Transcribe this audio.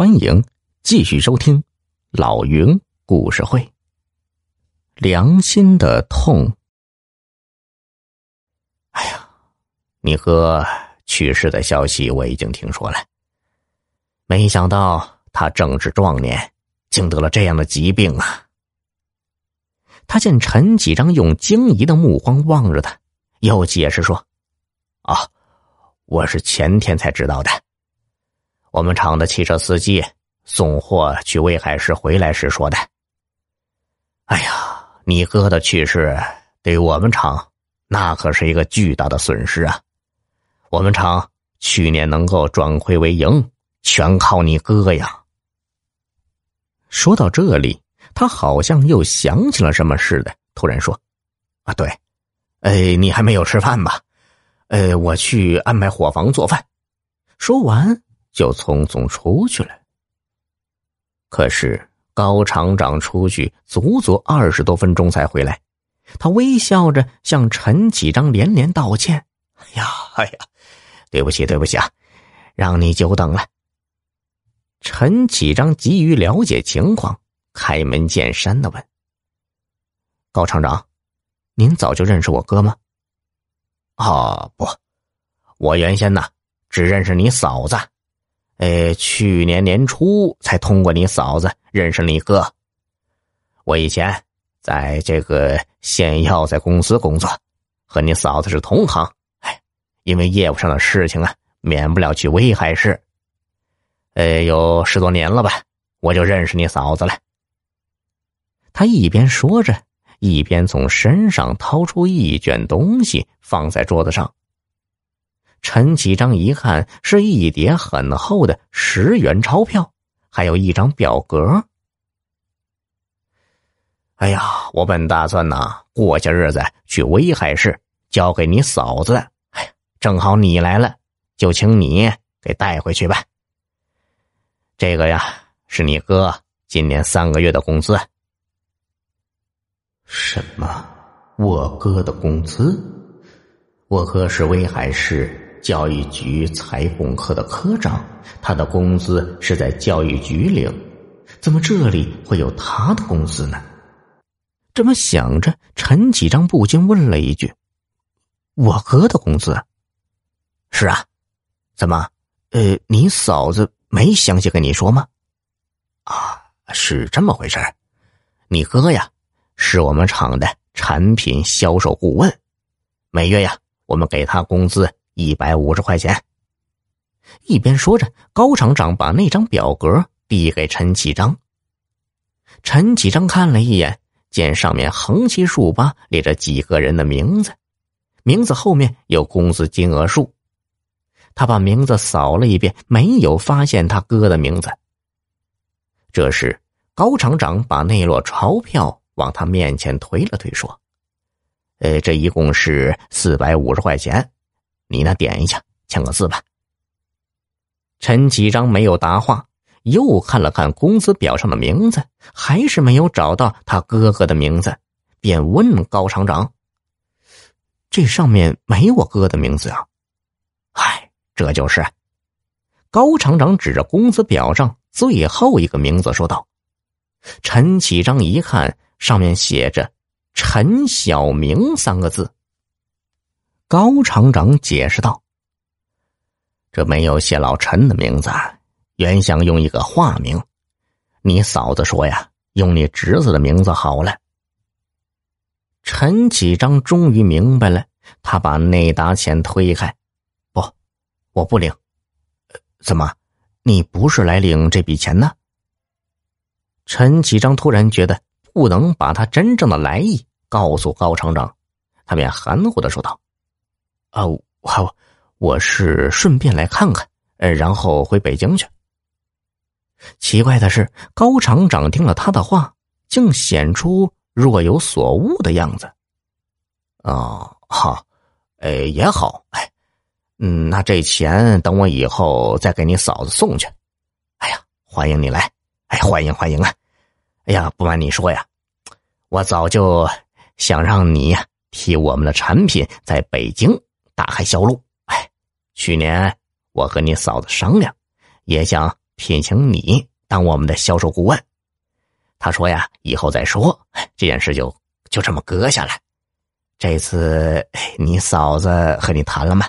欢迎继续收听老云故事会。良心的痛。哎呀，你哥去世的消息我已经听说了，没想到他正值壮年，竟得了这样的疾病啊！他见陈启章用惊疑的目光望着他，又解释说：“啊，我是前天才知道的。”我们厂的汽车司机送货去威海市回来时说的：“哎呀，你哥的去世对我们厂那可是一个巨大的损失啊！我们厂去年能够转亏为盈，全靠你哥呀。”说到这里，他好像又想起了什么似的，突然说：“啊，对，哎，你还没有吃饭吧？呃，我去安排伙房做饭。”说完。就匆匆出去了。可是高厂长出去足足二十多分钟才回来，他微笑着向陈启章连连道歉：“哎呀，哎呀，对不起，对不起啊，让你久等了。”陈启章急于了解情况，开门见山的问：“高厂长，您早就认识我哥吗？”“哦，不，我原先呢只认识你嫂子。”呃，去年年初才通过你嫂子认识你哥。我以前在这个县药材公司工作，和你嫂子是同行。哎，因为业务上的事情啊，免不了去威海市。呃，有十多年了吧，我就认识你嫂子了。他一边说着，一边从身上掏出一卷东西，放在桌子上。陈启章一看，是一叠很厚的十元钞票，还有一张表格。哎呀，我本打算呢，过些日子去威海市交给你嫂子。哎，正好你来了，就请你给带回去吧。这个呀，是你哥今年三个月的工资。什么？我哥的工资？我哥是威海市。教育局裁缝科的科长，他的工资是在教育局领，怎么这里会有他的工资呢？这么想着，陈启章不禁问了一句：“我哥的工资？”“是啊，怎么？呃，你嫂子没详细跟你说吗？”“啊，是这么回事你哥呀，是我们厂的产品销售顾问，每月呀，我们给他工资。”一百五十块钱。一边说着，高厂长把那张表格递给陈启章。陈启章看了一眼，见上面横七竖八列着几个人的名字，名字后面有工资金额数。他把名字扫了一遍，没有发现他哥的名字。这时，高厂长把那摞钞票往他面前推了推，说：“呃，这一共是四百五十块钱。”你那点一下，签个字吧。陈启章没有答话，又看了看工资表上的名字，还是没有找到他哥哥的名字，便问高厂长：“这上面没我哥的名字啊？”哎，这就是。高厂长指着工资表上最后一个名字说道：“陈启章一看，上面写着‘陈小明’三个字。”高厂长解释道：“这没有写老陈的名字，原想用一个化名。你嫂子说呀，用你侄子的名字好了。”陈启章终于明白了，他把那沓钱推开：“不，我不领。怎么，你不是来领这笔钱呢？”陈启章突然觉得不能把他真正的来意告诉高厂长，他便含糊的说道。啊，我我是顺便来看看，呃，然后回北京去。奇怪的是，高厂长听了他的话，竟显出若有所悟的样子。哦，好，哎，也好，哎，嗯，那这钱等我以后再给你嫂子送去。哎呀，欢迎你来，哎，欢迎欢迎啊！哎呀，不瞒你说呀，我早就想让你替我们的产品在北京。大海销路，哎，去年我和你嫂子商量，也想聘请你当我们的销售顾问。他说呀，以后再说，这件事就就这么搁下了。这次你嫂子和你谈了吗？